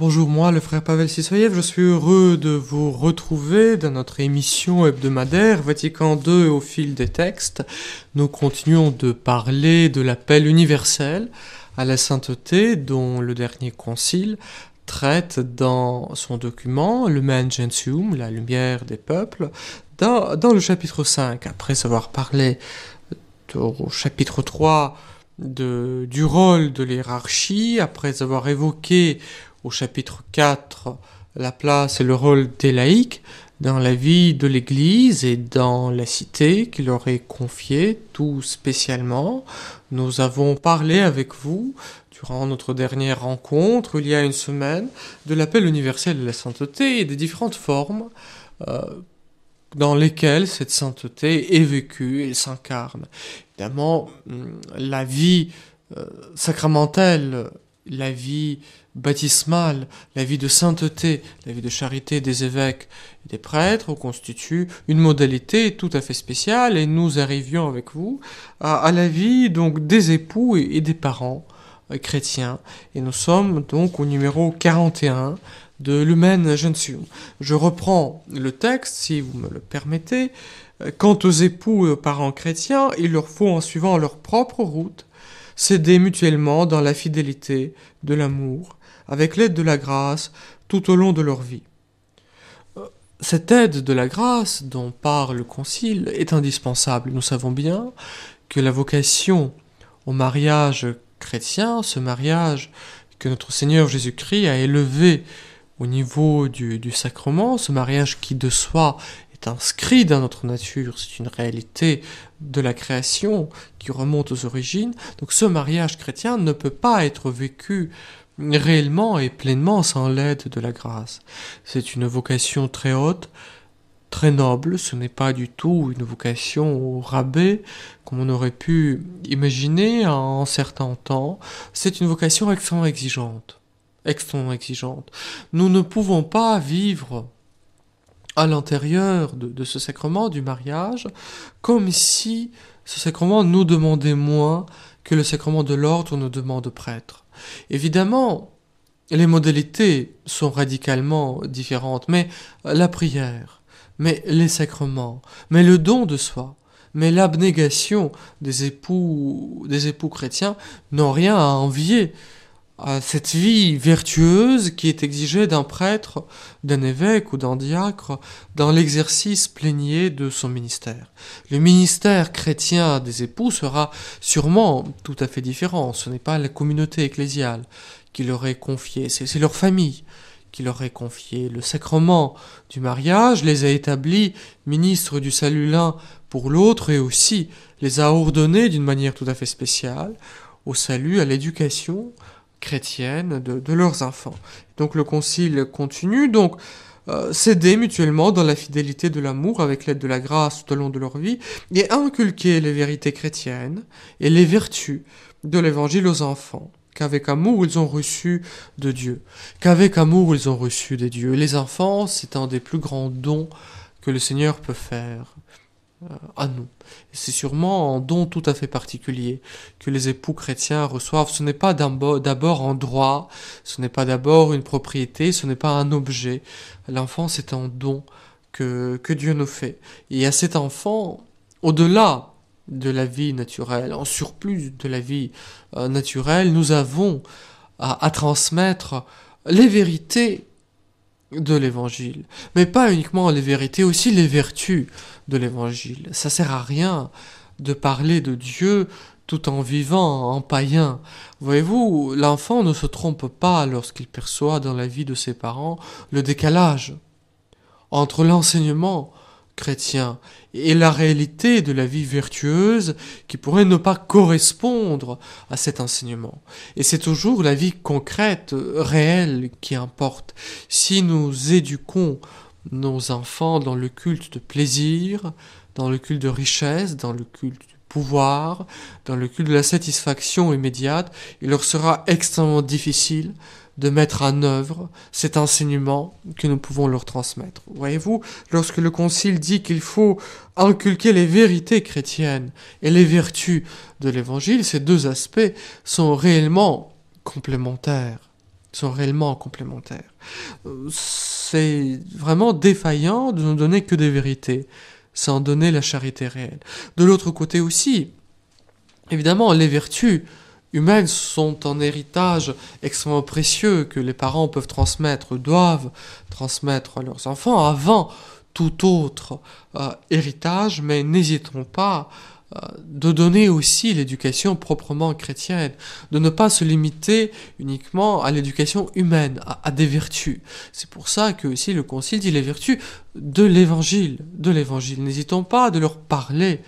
Bonjour, moi, le frère Pavel Sissoyev, je suis heureux de vous retrouver dans notre émission hebdomadaire Vatican II au fil des textes. Nous continuons de parler de l'appel universel à la sainteté dont le dernier concile traite dans son document le Gentium, la lumière des peuples, dans, le chapitre 5, après avoir parlé au chapitre 3 de, du rôle de l'hierarchie, après avoir évoqué au chapitre 4 la place et le rôle des laïcs dans la vie de l'Église et dans la cité qui leur est confiée tout spécialement. Nous avons parlé avec vous durant notre dernière rencontre il y a une semaine de l'appel universel de la sainteté et des différentes formes euh, dans lesquelles cette sainteté est vécue et s'incarne. Évidemment, la vie euh, sacramentelle, la vie baptismale, la vie de sainteté, la vie de charité des évêques et des prêtres constitue une modalité tout à fait spéciale et nous arrivions avec vous à, la vie donc des époux et, des parents euh, chrétiens et nous sommes donc au numéro 41 de Lumen Gentium. Je reprends le texte si vous me le permettez. Quant aux époux et aux parents chrétiens, il leur faut en suivant leur propre route s'aider mutuellement dans la fidélité, de l'amour, avec l'aide de la grâce tout au long de leur vie. Euh, cette aide de la grâce dont parle le Concile est indispensable. Nous savons bien que la vocation au mariage chrétien, ce mariage que notre Seigneur Jésus-Christ a élevé au niveau du, du, sacrement, ce mariage qui de soi est inscrit dans notre nature, c'est une réalité de la création qui remonte aux origines. Donc ce mariage chrétien ne peut pas être vécu réellement et pleinement sans l'aide de la grâce. C'est une vocation très haute, très noble, ce n'est pas du tout une vocation au rabais, comme on aurait pu imaginer en certains temps, c'est une vocation extrêmement exigeante. Extrêmement exigeante. Nous ne pouvons pas vivre à l'intérieur de, ce sacrement du mariage comme si ce sacrement nous demandait moins que le sacrement de l'ordre nous demande prêtre. Évidemment, les modalités sont radicalement différentes, mais la prière, mais les sacrements, mais le don de soi, mais l'abnégation des époux, des époux chrétiens n'ont rien à envier à cette vie vertueuse qui est exigée d'un prêtre, d'un évêque ou d'un diacre dans l'exercice plénier de son ministère. Le ministère chrétien des époux sera sûrement tout à fait différent. Ce n'est pas la communauté ecclésiale qui leur est confiée, c'est leur famille qui leur est confiée. Le sacrement du mariage les a établis ministres du salut l'un pour l'autre et aussi les a ordonnés d'une manière tout à fait spéciale au salut, à l'éducation, chrétienne de, leurs enfants. Donc le concile continue, donc euh, s'aider mutuellement dans la fidélité de l'amour avec l'aide de la grâce tout au long de leur vie et inculquer les vérités chrétiennes et les vertus de l'évangile aux enfants qu'avec amour ils ont reçu de Dieu, qu'avec amour ils ont reçu des dieux. Les enfants, c'est un des plus grands dons que le Seigneur peut faire à nous. C'est sûrement un don tout à fait particulier que les époux chrétiens reçoivent. Ce n'est pas d'abord un droit, ce n'est pas d'abord une propriété, ce n'est pas un objet. L'enfant, c'est un don que, que Dieu nous fait. Et à cet enfant, au-delà de la vie naturelle, en surplus de la vie euh, naturelle, nous avons à transmettre les vérités de l'évangile. Mais pas uniquement les vérités, aussi les vertus de l'évangile. Ça sert à rien de parler de Dieu tout en vivant en païen. Voyez-vous, l'enfant ne se trompe pas lorsqu'il perçoit dans la vie de ses parents le décalage entre l'enseignement chrétien et la réalité de la vie vertueuse qui pourrait ne pas correspondre à cet enseignement. Et c'est toujours la vie concrète, réelle qui importe. Si nous éduquons nos enfants dans le culte de plaisir, dans le culte de richesse, dans le culte du pouvoir, dans le culte de la satisfaction immédiate, il leur sera extrêmement difficile de mettre en œuvre cet enseignement que nous pouvons leur transmettre. Voyez-vous, lorsque le Concile dit qu'il faut inculquer les vérités chrétiennes et les vertus de l'Évangile, ces deux aspects sont réellement complémentaires sont réellement complémentaires. C'est vraiment défaillant de ne donner que des vérités, sans donner la charité réelle. De l'autre côté aussi, évidemment, les vertus humaines sont un héritage extrêmement précieux que les parents peuvent transmettre, doivent transmettre à leurs enfants avant tout autre euh, héritage, mais n'hésitons pas euh, de donner aussi l'éducation proprement chrétienne, de ne pas se limiter uniquement à l'éducation humaine, à, à, des vertus. C'est pour ça que aussi le Concile dit les vertus de l'Évangile, de l'Évangile. N'hésitons pas de leur parler,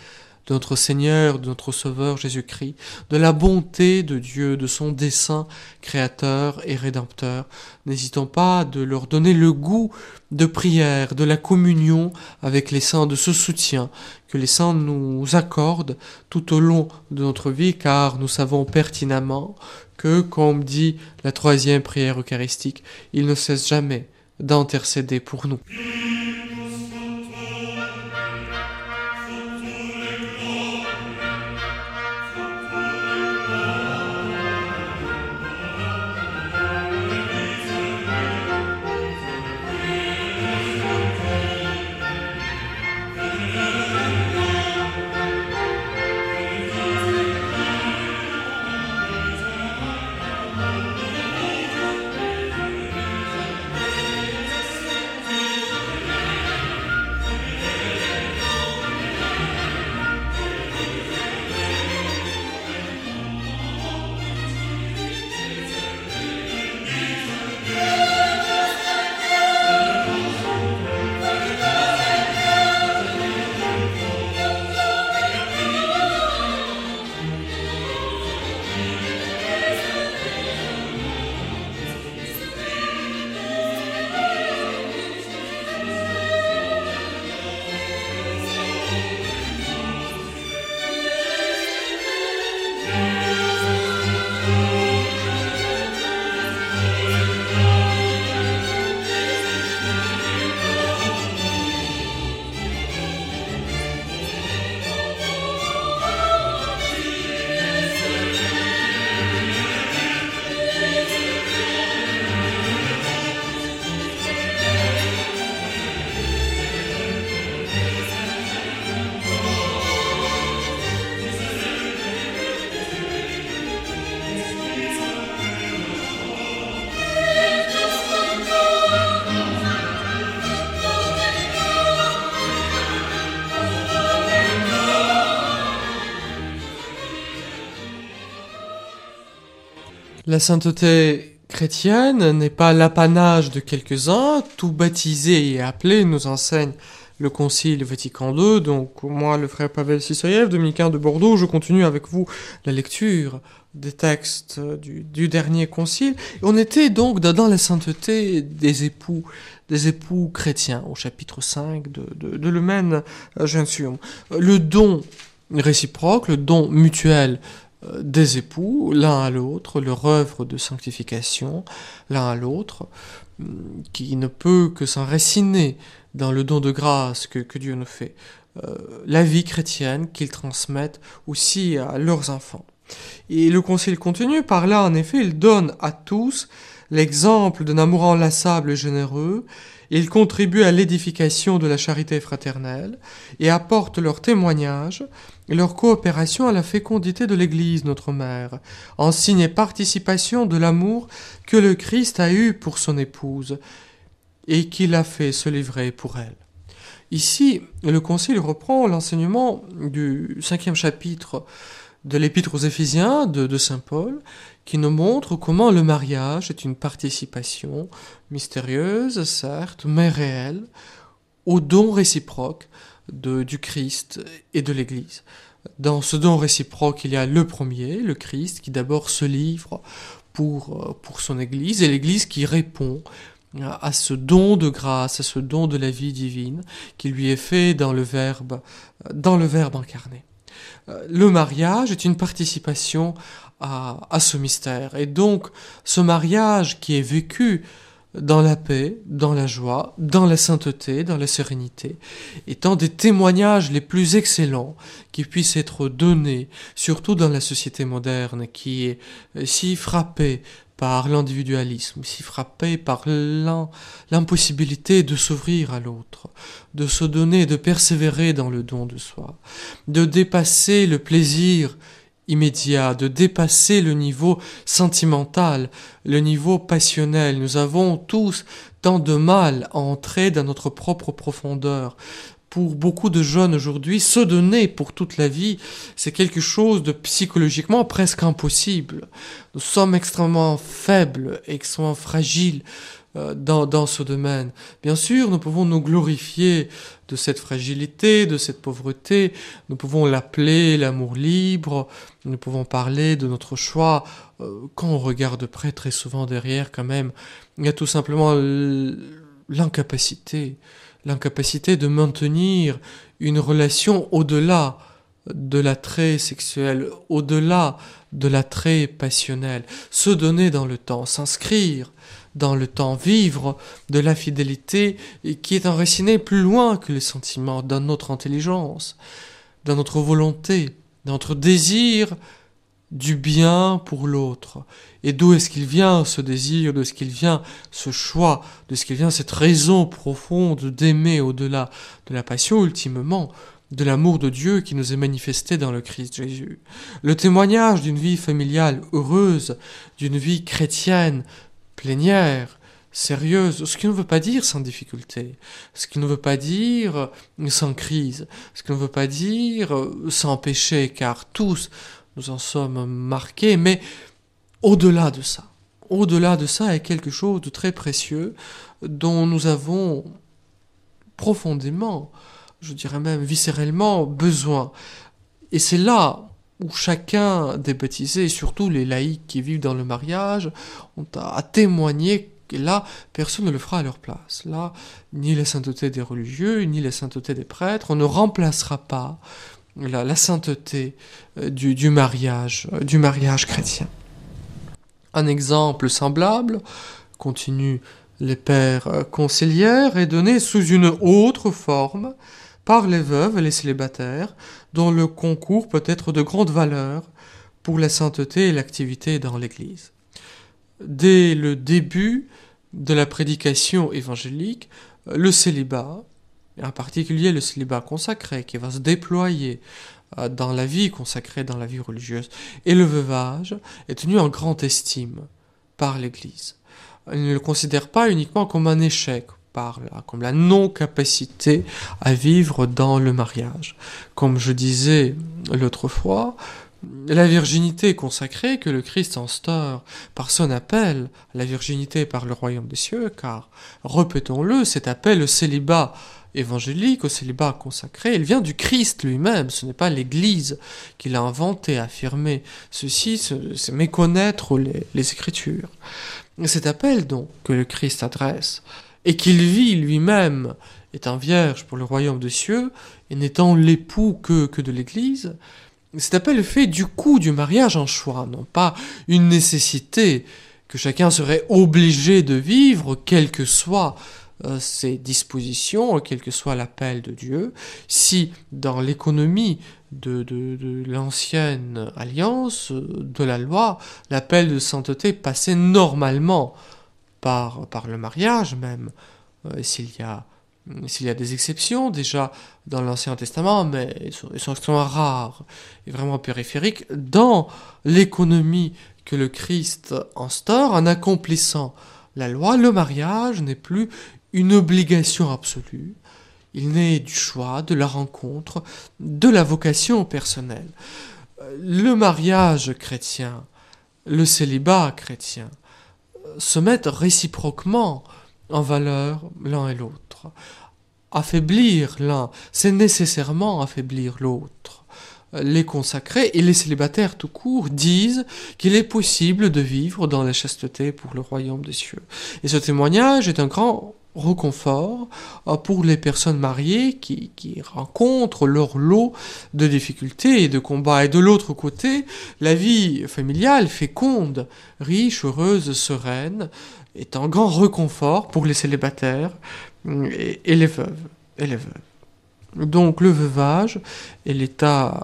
de notre Seigneur, de notre Sauveur Jésus-Christ, de la bonté de Dieu, de son dessein créateur et rédempteur. N'hésitons pas de leur donner le goût de prière, de la communion avec les saints, de ce soutien que les saints nous accordent tout au long de notre vie, car nous savons pertinemment que, comme dit la troisième prière eucharistique, il ne cesse jamais d'intercéder pour nous. La sainteté chrétienne n'est pas l'apanage de quelques-uns, tout baptisé et appelé nous enseigne le Concile Vatican II. Donc moi, le frère Pavel Sissoyev, dominicain de Bordeaux, je continue avec vous la lecture des textes du, dernier Concile. On était donc dans la sainteté des époux, des époux chrétiens, au chapitre 5 de, de, de l'Humaine Gentium. Le don réciproque, le don mutuel des époux, l'un à l'autre, leur œuvre de sanctification, l'un à l'autre, qui ne peut que s'enraciner dans le don de grâce que, que Dieu nous fait, euh, la vie chrétienne qu'ils transmettent aussi à leurs enfants. Et le Concile continue par là, en effet, il donne à tous l'exemple d'un amour enlaçable et généreux, il contribue à l'édification de la charité fraternelle et apporte leur témoignage et leur coopération à la fécondité de l'Église, notre mère, en signe et participation de l'amour que le Christ a eu pour son épouse et qu'il a fait se livrer pour elle. Ici, le Concile reprend l'enseignement du cinquième chapitre de l'Épître aux Éphésiens de, Saint Paul, qui nous montre comment le mariage est une participation mystérieuse, certes, mais réelle, au don réciproque du Christ et de l'Église. Dans ce don réciproque, il y a le premier, le Christ, qui d'abord se livre pour, pour son Église, et l'Église qui répond à ce don de grâce, à ce don de la vie divine qui lui est fait dans le Verbe, dans le Verbe incarné. Euh, le mariage est une participation à, à ce mystère. Et donc, ce mariage qui est vécu dans la paix, dans la joie, dans la sainteté, dans la sérénité, étant des témoignages les plus excellents qui puissent être donnés, surtout dans la société moderne qui est si frappée par l'individualisme, si frappée par l'impossibilité de s'ouvrir à l'autre, de se donner, de persévérer dans le don de soi, de dépasser le plaisir immédiat, de dépasser le niveau sentimental, le niveau passionnel. Nous avons tous tant de mal à entrer dans notre propre profondeur. Pour beaucoup de jeunes aujourd'hui, se donner pour toute la vie, c'est quelque chose de psychologiquement presque impossible. Nous sommes extrêmement faibles, extrêmement fragiles dans, dans ce domaine. Bien sûr, nous pouvons nous glorifier de cette fragilité, de cette pauvreté, nous pouvons l'appeler l'amour libre, nous pouvons parler de notre choix. Euh, quand on regarde de près, très souvent derrière quand même, il y a tout simplement l'incapacité, l'incapacité de maintenir une relation au-delà de l'attrait sexuel, au-delà de l'attrait passionnel, se donner dans le temps, s'inscrire dans le temps, vivre de la fidélité qui est enracinée plus loin que les sentiments, dans notre intelligence, dans notre volonté, dans notre désir du bien pour l'autre. Et d'où est-ce qu'il vient ce désir, de ce qu'il vient ce choix, de ce qu'il vient cette raison profonde d'aimer au-delà de la passion ultimement, de l'amour de Dieu qui nous est manifesté dans le Christ Jésus. Le témoignage d'une vie familiale heureuse, d'une vie chrétienne plénière, sérieuse, ce qui ne veut pas dire sans difficulté, ce qui ne veut pas dire sans crise, ce qui ne veut pas dire sans péché, car tous nous en sommes marqués, mais au-delà de ça, au-delà de ça est quelque chose de très précieux dont nous avons profondément, je dirais même viscéralement, besoin. Et c'est là où chacun des baptisés, et surtout les laïcs qui vivent dans le mariage, ont à, témoigner que là, personne ne le fera à leur place. Là, ni la sainteté des religieux, ni la sainteté des prêtres, on ne remplacera pas la, sainteté euh, du, mariage, euh, du mariage chrétien. Un exemple semblable, continue les pères euh, conciliaires, est donné sous une autre forme par les veuves et les célibataires, dont le concours peut être de grande valeur pour la sainteté et l'activité dans l'Église. Dès le début de la prédication évangélique, le célibat, en particulier le célibat consacré qui va se déployer euh, dans la vie consacrée, dans la vie religieuse, et le veuvage est tenu en grande estime par l'Église. Elle ne le considère pas uniquement comme un échec, par comme la non-capacité à vivre dans le mariage. Comme je disais l'autre fois, la virginité consacrée que le Christ instaure par son appel la virginité par le royaume des cieux, car, répétons-le, cet appel au célibat évangélique, au célibat consacré, il vient du Christ lui-même, ce n'est pas l'Église qui l'a inventé, affirmé. Ceci, c'est méconnaître les, les Écritures. Cet appel, donc, que le Christ adresse et qu'il vit lui-même étant vierge pour le royaume des cieux, et n'étant l'époux que, de l'Église, cet appel fait du coup du mariage un choix, non pas une nécessité que chacun serait obligé de vivre, quelles que soient euh, ses dispositions, quel que soit l'appel de Dieu, si dans l'économie de, l'ancienne alliance, de la loi, l'appel de sainteté passait normalement par, le mariage même, euh, s'il y a des exceptions déjà dans l'Ancien Testament, mais ils sont, extrêmement rares et vraiment périphériques, dans l'économie que le Christ instaure en accomplissant la loi, le mariage n'est plus une obligation absolue, il naît du choix, de la rencontre, de la vocation personnelle. Le mariage chrétien, le célibat chrétien, se mettent réciproquement en valeur l'un et l'autre. affaiblir l'un, c'est nécessairement affaiblir l'autre. Les consacrés et les célibataires tout court disent qu'il est possible de vivre dans la chasteté pour le royaume des cieux. Et ce témoignage est un grand reconfort euh, pour les personnes mariées qui, rencontrent leur lot de difficultés et de combats. Et de l'autre côté, la vie familiale féconde, riche, heureuse, sereine, est un grand reconfort pour les célibataires veuves. Et les veuves. Donc le veuvage et l'état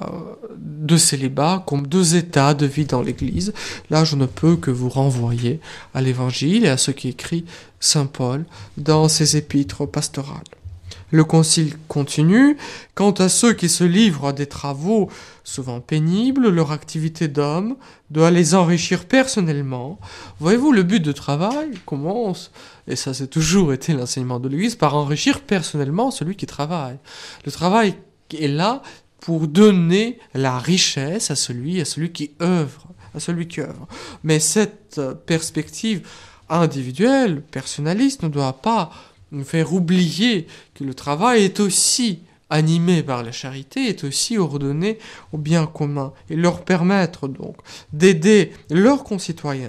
de célibat comme deux états de vie dans l'Église. Là, je ne peux que vous renvoyer à l'Évangile et à ce qui écrit Saint Paul dans ses épîtres pastorales. Le concile continue. Quant à ceux qui se livrent à des travaux souvent pénibles, leur activité d'homme doit les enrichir personnellement. Voyez-vous, le but de travail commence, et ça c'est toujours été l'enseignement de l'Église, par enrichir personnellement celui qui travaille. Le travail est là pour donner la richesse à celui, à celui qui œuvre, à celui qui œuvre. Mais cette perspective individuelle, personnaliste, ne doit pas nous faire oublier que le travail est aussi animé par la charité, est aussi ordonné au bien commun et leur permettre donc d'aider leurs concitoyens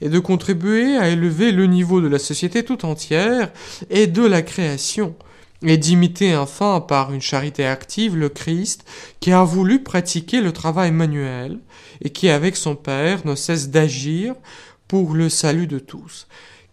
et de contribuer à élever le niveau de la société tout entière et de la création et d'imiter enfin par une charité active le Christ qui a voulu pratiquer le travail manuel et qui avec son Père ne cesse d'agir pour le salut de tous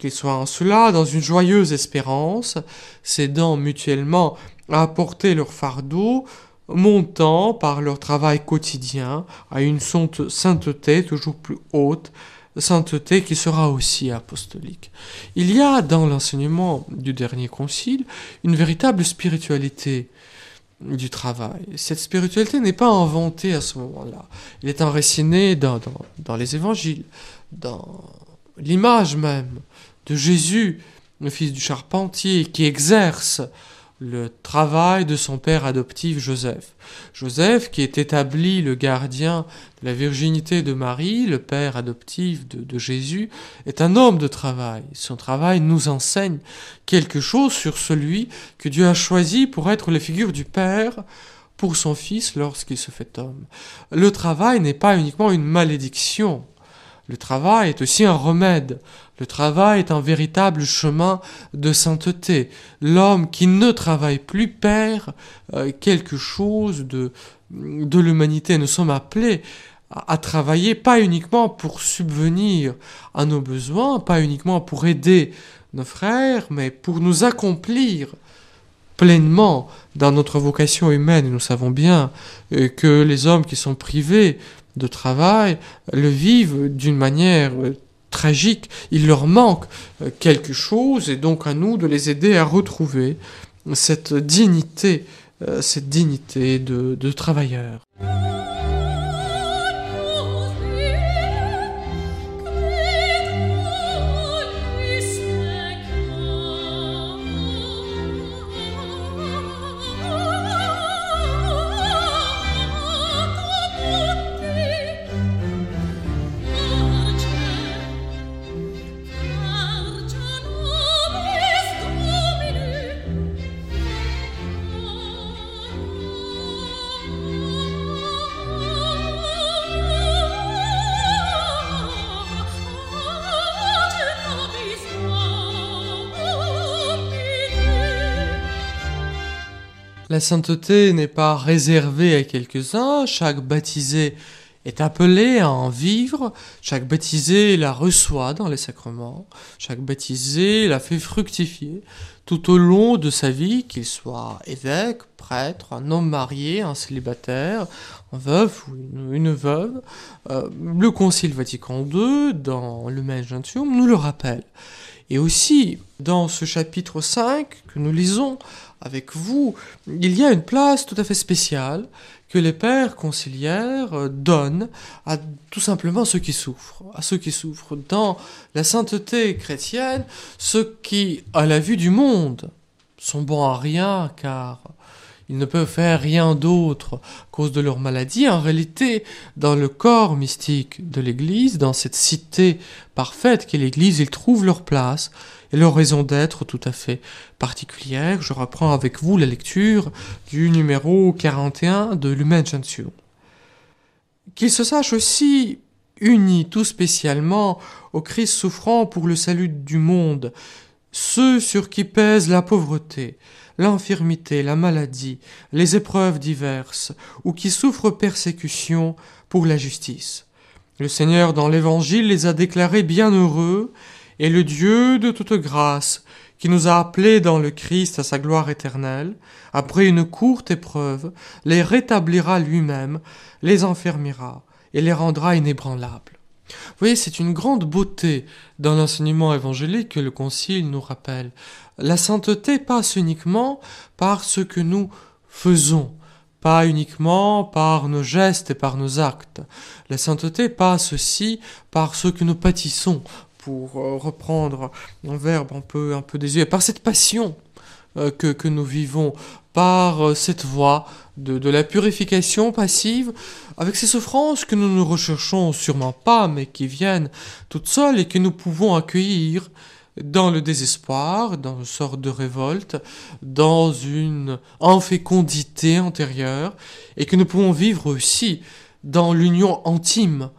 qu'ils soient en cela dans une joyeuse espérance, s'aidant mutuellement à apporter leur fardeau, montant par leur travail quotidien à une sainteté toujours plus haute, sainteté qui sera aussi apostolique. Il y a dans l'enseignement du dernier concile une véritable spiritualité du travail. Cette spiritualité n'est pas inventée à ce moment-là. Elle est enracinée dans, dans, dans les évangiles, dans l'image même de Jésus, le fils du charpentier, qui exerce le travail de son père adoptif Joseph. Joseph, qui est établi le gardien de la virginité de Marie, le père adoptif de, Jésus, est un homme de travail. Son travail nous enseigne quelque chose sur celui que Dieu a choisi pour être la figure du Père pour son Fils lorsqu'il se fait homme. Le travail n'est pas uniquement une malédiction. Le travail est aussi un remède. Le travail est un véritable chemin de sainteté. L'homme qui ne travaille plus perd euh, quelque chose de, l'humanité. Nous sommes appelés à, travailler pas uniquement pour subvenir à nos besoins, pas uniquement pour aider nos frères, mais pour nous accomplir pleinement dans notre vocation humaine. Nous savons bien euh, que les hommes qui sont privés de travail le vivent d'une manière tragique. Il leur manque quelque chose et donc à nous de les aider à retrouver cette dignité, cette dignité de, de travailleur. La sainteté n'est pas réservée à quelques-uns, chaque baptisé est appelé à en vivre, chaque baptisé la reçoit dans les sacrements, chaque baptisé la fait fructifier tout au long de sa vie, qu'il soit évêque, prêtre, un homme marié, un célibataire, un veuf ou une, veuve. Euh, le Concile Vatican II, dans le Gentium, nous le rappelle. Et aussi, dans ce chapitre 5 que nous lisons avec vous, il y a une place tout à fait spéciale que les pères conciliaires donnent à tout simplement ceux qui souffrent, à ceux qui souffrent. Dans la sainteté chrétienne, ceux qui, à la vue du monde, sont bons à rien car ils ne peuvent faire rien d'autre à cause de leur maladie. En réalité, dans le corps mystique de l'Église, dans cette cité parfaite qu'est l'Église, ils trouvent leur place et leur raison d'être tout à fait particulière. Je reprends avec vous la lecture du numéro 41 de Lumen Gentium. Qu'ils se sachent aussi unis tout spécialement au Christ souffrant pour le salut du monde, ceux sur qui pèse la pauvreté, l'infirmité, la maladie, les épreuves diverses, ou qui souffrent persécution pour la justice. Le Seigneur dans l'Évangile les a déclarés bienheureux, et le Dieu de toute grâce, qui nous a appelés dans le Christ à sa gloire éternelle, après une courte épreuve, les rétablira lui-même, les enfermera et les rendra inébranlables. Vous voyez, c'est une grande beauté dans l'enseignement évangélique que le Concile nous rappelle. La sainteté passe uniquement par ce que nous faisons, pas uniquement par nos gestes et par nos actes. La sainteté passe aussi par ce que nous pâtissons, pour euh, reprendre un verbe un peu, un peu désuet, par cette passion que, que nous vivons, par euh, cette voie de, de, la purification passive, avec ces souffrances que nous ne recherchons sûrement pas, mais qui viennent toutes seules et que nous pouvons accueillir dans le désespoir, dans une sorte de révolte, dans une infécondité antérieure, et que nous pouvons vivre aussi dans l'union intime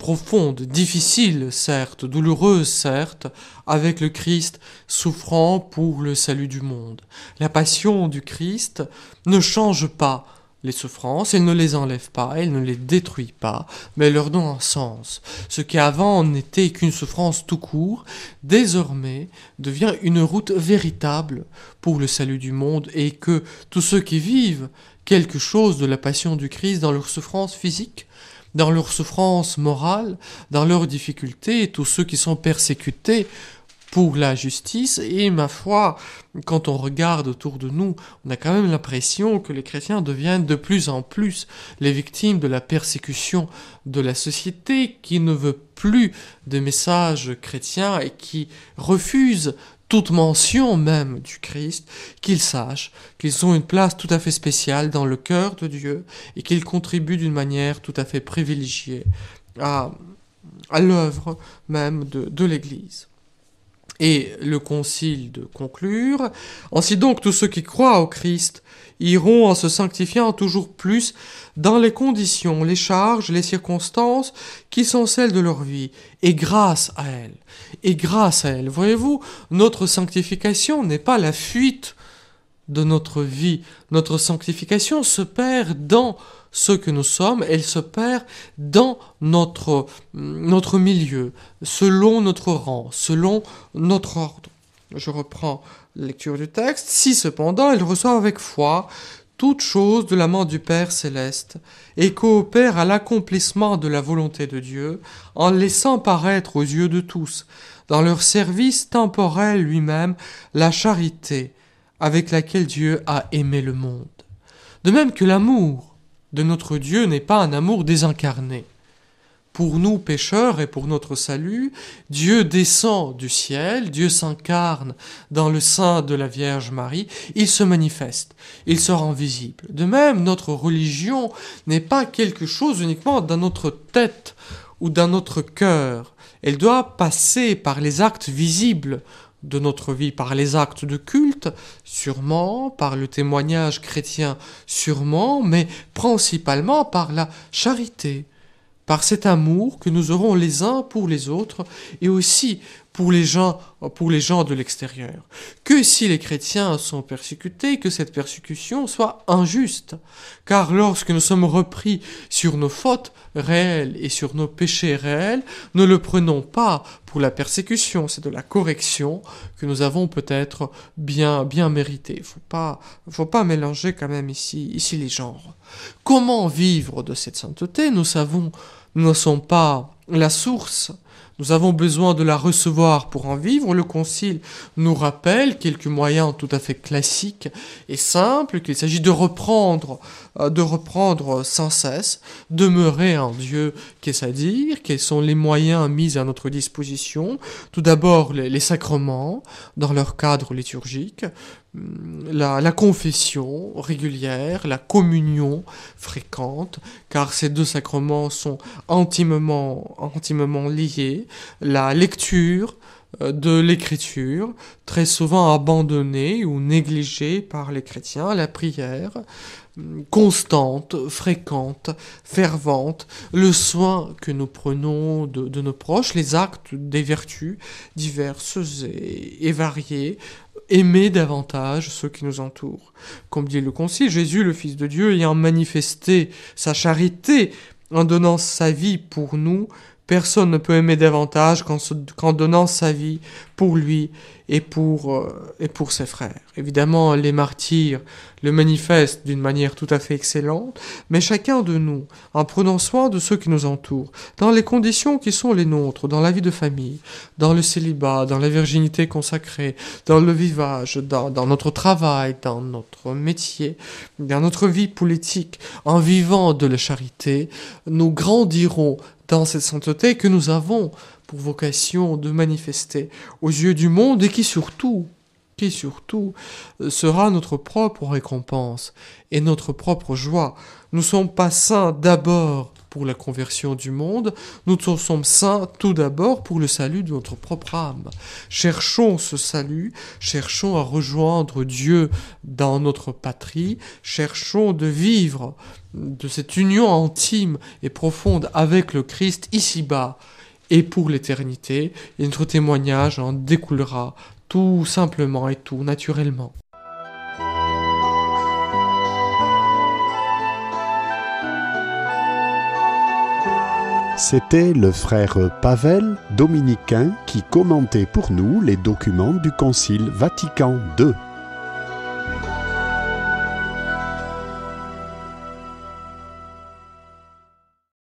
profonde, difficile certes, douloureuse certes, avec le Christ souffrant pour le salut du monde. La passion du Christ ne change pas les souffrances, elle ne les enlève pas, elle ne les détruit pas, mais elle leur donne un sens. Ce qui avant n'était qu'une souffrance tout court, désormais devient une route véritable pour le salut du monde et que tous ceux qui vivent quelque chose de la passion du Christ dans leur souffrance physique dans leur souffrance morale, dans leurs difficultés, tous ceux qui sont persécutés pour la justice. Et ma foi, quand on regarde autour de nous, on a quand même l'impression que les chrétiens deviennent de plus en plus les victimes de la persécution de la société qui ne veut plus de messages chrétiens et qui refuse toute mention même du Christ, qu'ils sachent qu'ils ont une place tout à fait spéciale dans le cœur de Dieu et qu'ils contribuent d'une manière tout à fait privilégiée à, l'œuvre même de, de l'Église. Et le concile de conclure, Ainsi donc tous ceux qui croient au Christ iront en se sanctifiant toujours plus dans les conditions, les charges, les circonstances qui sont celles de leur vie, et grâce à elles. Et grâce à elles. Voyez-vous, notre sanctification n'est pas la fuite de notre vie. Notre sanctification se perd dans ce que nous sommes, elle se perd dans notre, notre milieu, selon notre rang, selon notre ordre. Je reprends lecture du texte. Si cependant elle reçoit avec foi toute chose de la main du Père céleste, et coopère à l'accomplissement de la volonté de Dieu, en laissant paraître aux yeux de tous, dans leur service temporel lui-même, la charité avec laquelle Dieu a aimé le monde. De même que l'amour de notre Dieu n'est pas un amour désincarné, pour nous pécheurs et pour notre salut, Dieu descend du ciel, Dieu s'incarne dans le sein de la Vierge Marie, il se manifeste, il se rend visible. De même, notre religion n'est pas quelque chose uniquement dans notre tête ou dans notre cœur, elle doit passer par les actes visibles de notre vie, par les actes de culte, sûrement, par le témoignage chrétien, sûrement, mais principalement par la charité, par cet amour que nous aurons les uns pour les autres et aussi pour les gens, pour les gens de l'extérieur. Que si les chrétiens sont persécutés, que cette persécution soit injuste, car lorsque nous sommes repris sur nos fautes réelles et sur nos péchés réels, ne le prenons pas pour la persécution, c'est de la correction que nous avons peut-être bien bien mérité. Faut pas faut pas mélanger quand même ici ici les genres. Comment vivre de cette sainteté? Nous savons nous ne sommes pas la source. Nous avons besoin de la recevoir pour en vivre. Le Concile nous rappelle quelques moyens tout à fait classiques et simples qu'il s'agit de reprendre, euh, de reprendre sans cesse, demeurer en Dieu, qu'est-ce à dire, quels sont les moyens mis à notre disposition. Tout d'abord les, les sacrements dans leur cadre liturgique, la, confession régulière, la communion fréquente, car ces deux sacrements sont intimement, intimement liés, la lecture euh, de l'écriture, très souvent abandonnée ou négligée par les chrétiens, la prière, constante, fréquente, fervente, le soin que nous prenons de, nos proches, les actes des vertus diverses et variées, aimer davantage ceux qui nous entourent. Comme dit le Concile, Jésus, le Fils de Dieu, ayant manifesté sa charité en donnant sa vie pour nous, Personne ne peut aimer davantage qu'en donnant sa vie pour lui et pour, euh, et pour ses frères. Évidemment, les martyrs le manifestent d'une manière tout à fait excellente, mais chacun de nous, en prenant soin de ceux qui nous entourent, dans les conditions qui sont les nôtres, dans la vie de famille, dans le célibat, dans la virginité consacrée, dans le vivage, dans, dans notre travail, dans notre métier, dans notre vie politique, en vivant de la charité, nous grandirons dans cette sainteté que nous avons pour vocation de manifester aux yeux du monde et qui surtout, qui surtout euh, sera notre propre récompense et notre propre joie. Nous ne sommes pas saints d'abord pour la conversion du monde, nous sommes saints tout d'abord pour le salut de notre propre âme. Cherchons ce salut, cherchons à rejoindre Dieu dans notre patrie, cherchons de vivre de cette union intime et profonde avec le Christ ici-bas et pour l'éternité, notre témoignage en découlera tout simplement et tout naturellement. C'était le frère Pavel dominicain qui commentait pour nous les documents du Concile Vatican II.